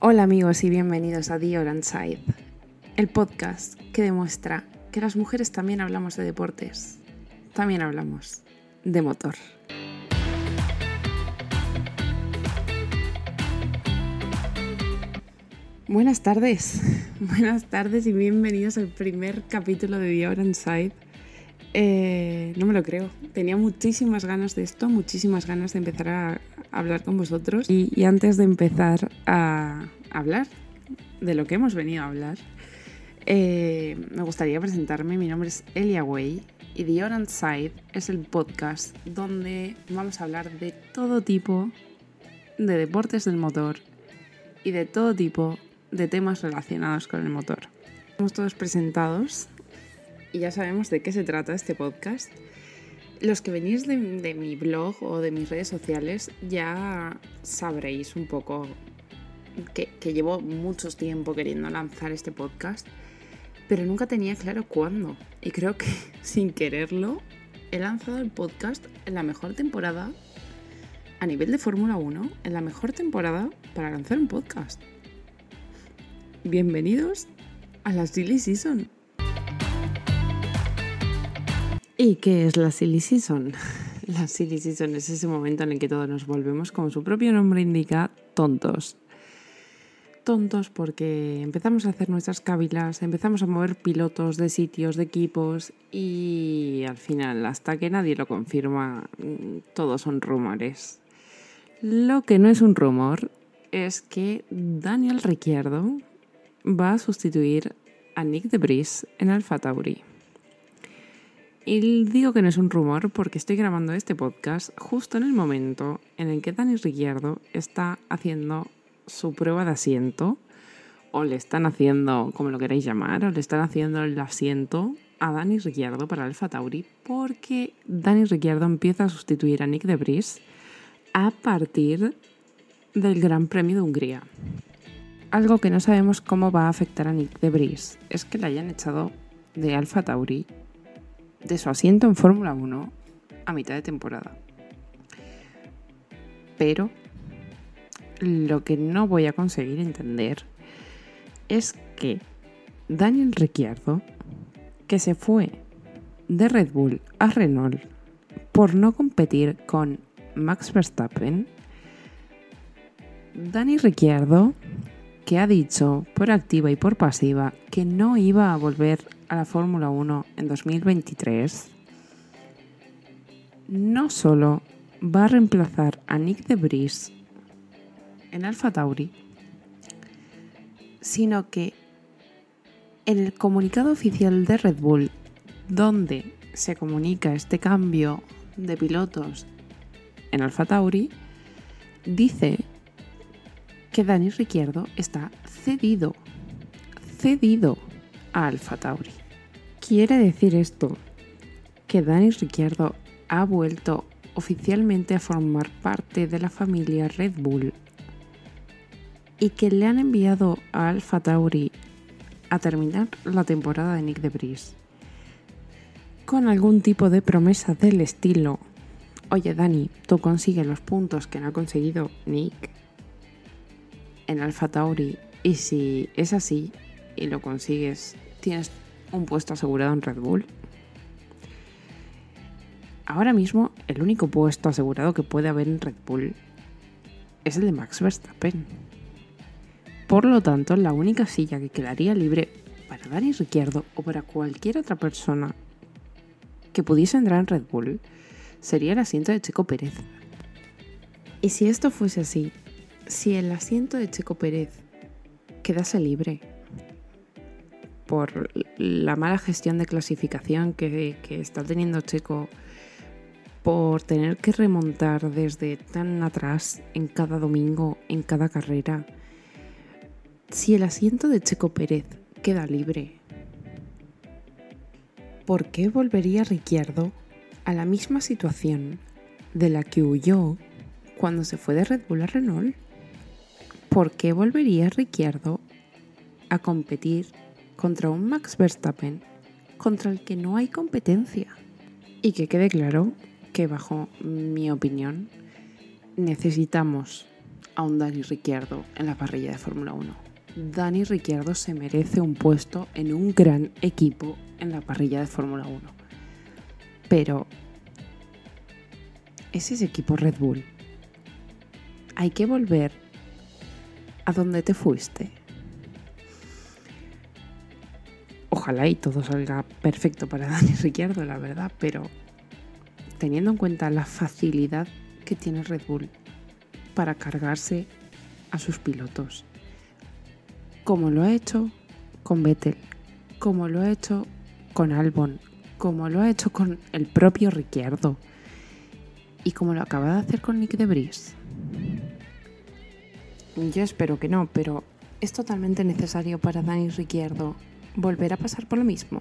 Hola amigos y bienvenidos a The Orange Side, el podcast que demuestra que las mujeres también hablamos de deportes, también hablamos de motor. Buenas tardes, buenas tardes y bienvenidos al primer capítulo de The Orange Side. Eh, no me lo creo, tenía muchísimas ganas de esto, muchísimas ganas de empezar a hablar con vosotros y, antes de empezar a hablar de lo que hemos venido a hablar, eh, me gustaría presentarme. Mi nombre es Elia Way y The Orange Side es el podcast donde vamos a hablar de todo tipo de deportes del motor y de todo tipo de temas relacionados con el motor. Estamos todos presentados y ya sabemos de qué se trata este podcast. Los que venís de, mi blog o de mis redes sociales ya sabréis un poco que, que llevo mucho tiempo queriendo lanzar este podcast, pero nunca tenía claro cuándo. Y creo que sin quererlo he lanzado el podcast en la mejor temporada a nivel de Fórmula 1, en la mejor temporada para lanzar un podcast. Bienvenidos a la Silly Season. ¿Y qué es la silly season? La silly season es ese momento en el que todos nos volvemos, como su propio nombre indica, tontos. Tontos porque empezamos a hacer nuestras cávilas, empezamos a mover pilotos de sitios, de equipos y al final, hasta que nadie lo confirma, todos son rumores. Lo que no es un rumor es que Daniel Ricciardo va a sustituir a Nick de Debris en Alfa Tauri. Y digo que no es un rumor porque estoy grabando este podcast justo en el momento en el que Dani Ricciardo está haciendo su prueba de asiento, o le están haciendo, como lo queráis llamar, o le están haciendo el asiento a Dani Ricciardo para Alfa Tauri, porque Dani Ricciardo empieza a sustituir a Nick de Vries a partir del Gran Premio de Hungría. Algo que no sabemos cómo va a afectar a Nick de Vries es que le hayan echado de Alfa Tauri de su asiento en Fórmula 1 a mitad de temporada. Pero lo que no voy a conseguir entender es que Daniel Ricciardo, que se fue de Red Bull a Renault por no competir con Max Verstappen, Dani Ricciardo, que ha dicho por activa y por pasiva que no iba a volver a la Fórmula 1 en 2023, no solo va a reemplazar a Nick de Vries en Alfa Tauri, sino que en el comunicado oficial de Red Bull, donde se comunica este cambio de pilotos en Alfa Tauri, dice que Dani Ricciardo está cedido, cedido a Alfa Tauri. Quiere decir esto que Dani Ricciardo ha vuelto oficialmente a formar parte de la familia Red Bull y que le han enviado a Alfa Tauri a terminar la temporada de Nick de Vries con algún tipo de promesa del estilo oye Dani, tú consigues los puntos que no ha conseguido Nick en Alfa Tauri y si es así y lo consigues, tienes un puesto asegurado en Red Bull. Ahora mismo el único puesto asegurado que puede haber en Red Bull es el de Max Verstappen. Por lo tanto, la única silla que quedaría libre para Dani Ricciardo o para cualquier otra persona que pudiese entrar en Red Bull sería el asiento de Checo Pérez. Y si esto fuese así, si el asiento de Checo Pérez quedase libre por la mala gestión de clasificación que, está teniendo Checo, por tener que remontar desde tan atrás en cada domingo, en cada carrera. Si el asiento de Checo Pérez queda libre, ¿por qué volvería Ricciardo a la misma situación de la que huyó cuando se fue de Red Bull a Renault? ¿Por qué volvería Ricciardo a competir contra un Max Verstappen contra el que no hay competencia. Y que quede claro que bajo mi opinión necesitamos a un Dani Ricciardo en la parrilla de Fórmula 1. Dani Ricciardo se merece un puesto en un gran equipo en la parrilla de Fórmula 1. Pero es ese equipo Red Bull. Hay que volver a donde te fuiste. Ojalá todo salga perfecto para Dani Ricciardo, la verdad, pero teniendo en cuenta la facilidad que tiene Red Bull para cargarse a sus pilotos, como lo ha hecho con Vettel, como lo ha hecho con Albon, como lo ha hecho con el propio Ricciardo y como lo acaba de hacer con Nick de Vries. Yo espero que no, pero es totalmente necesario para Dani Ricciardo volver a pasar por lo mismo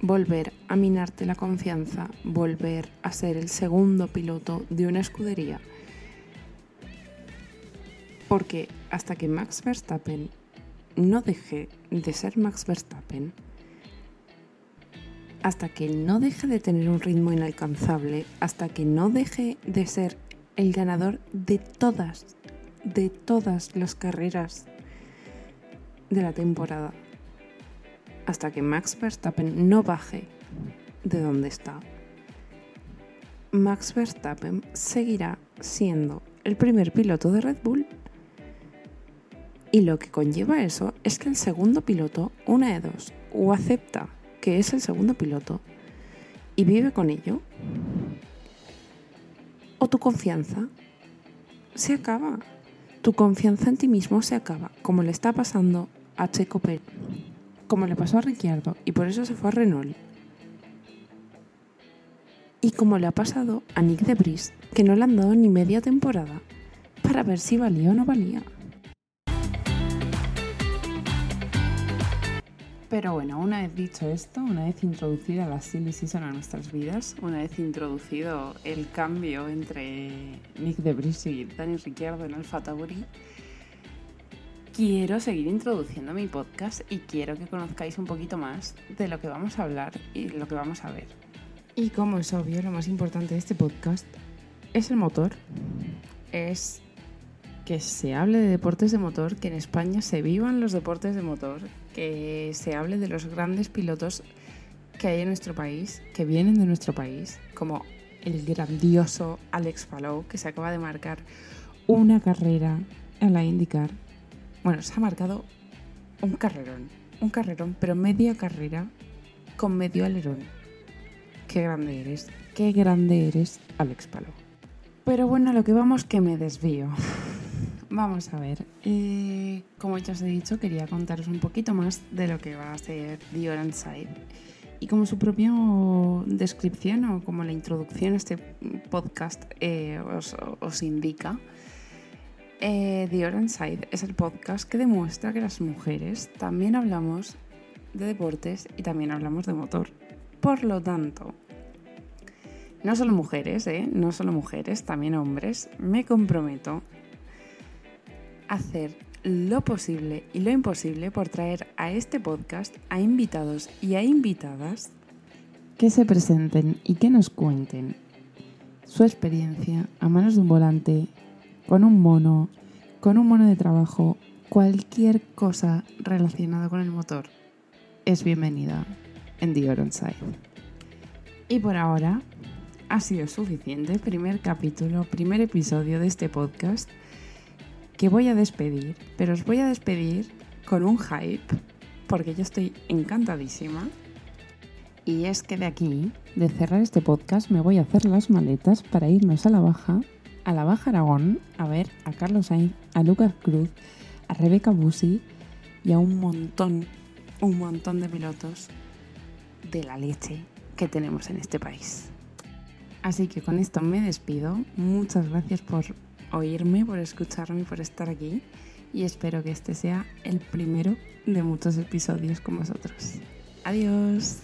volver a minarte la confianza, volver a ser el segundo piloto de una escudería. Porque hasta que Max Verstappen no deje de ser Max Verstappen, hasta que no deje de tener un ritmo inalcanzable, hasta que no deje de ser el ganador de todas, de todas las carreras de la temporada, hasta que Max Verstappen no baje de donde está, Max Verstappen seguirá siendo el primer piloto de Red Bull. Y lo que conlleva eso es que el segundo piloto, una de dos, o acepta que es el segundo piloto y vive con ello, o tu confianza se acaba. Tu confianza en ti mismo se acaba, como le está pasando a Checo Pérez como le pasó a Ricciardo y por eso se fue a Renault. Y como le ha pasado a Nick de Bris, que no le han dado ni media temporada para ver si valía o no valía. Pero bueno, una vez dicho esto, una vez introducida la silly season a nuestras vidas, una vez introducido el cambio entre Nick de Bris y Dani Ricciardo en Alfa Tauri, quiero seguir introduciendo mi podcast y quiero que conozcáis un poquito más de lo que vamos a hablar y lo que vamos a ver. Y como es obvio, lo más importante de este podcast es el motor. Es que se hable de deportes de motor, que en España se vivan los deportes de motor, que se hable de los grandes pilotos que hay en nuestro país, que vienen de nuestro país, como el grandioso Alex Palou, que se acaba de marcar una carrera en la IndyCar bueno, se ha marcado un carrerón, un carrerón, pero media carrera con medio alerón. Qué grande eres, qué grande eres, Alex Palo. Pero bueno, lo que vamos que me desvío. Vamos a ver, eh, como ya os he dicho, quería contaros un poquito más de lo que va a ser The Orange Side. Y como su propia descripción o como la introducción a este podcast eh, os, os indica, eh, The Orange Side es el podcast que demuestra que las mujeres también hablamos de deportes y también hablamos de motor. Por lo tanto, no solo mujeres, ¿eh? no solo mujeres, también hombres, me comprometo a hacer lo posible y lo imposible por traer a este podcast a invitados y a invitadas que se presenten y que nos cuenten su experiencia a manos de un volante con un mono, con un mono de trabajo, cualquier cosa relacionada con el motor es bienvenida en The Side. Y por ahora ha sido suficiente, primer capítulo, primer episodio de este podcast que voy a despedir, pero os voy a despedir con un hype porque yo estoy encantadísima. Y es que de aquí, de cerrar este podcast, me voy a hacer las maletas para irnos a la baja a la Baja Aragón a ver a Carlos Sainz, a Lucas Cruz, a Rebeca Busi y a un montón, un montón de pilotos de la leche que tenemos en este país. Así que con esto me despido. Muchas gracias por oírme, por escucharme, por estar aquí y espero que este sea el primero de muchos episodios con vosotros. Adiós.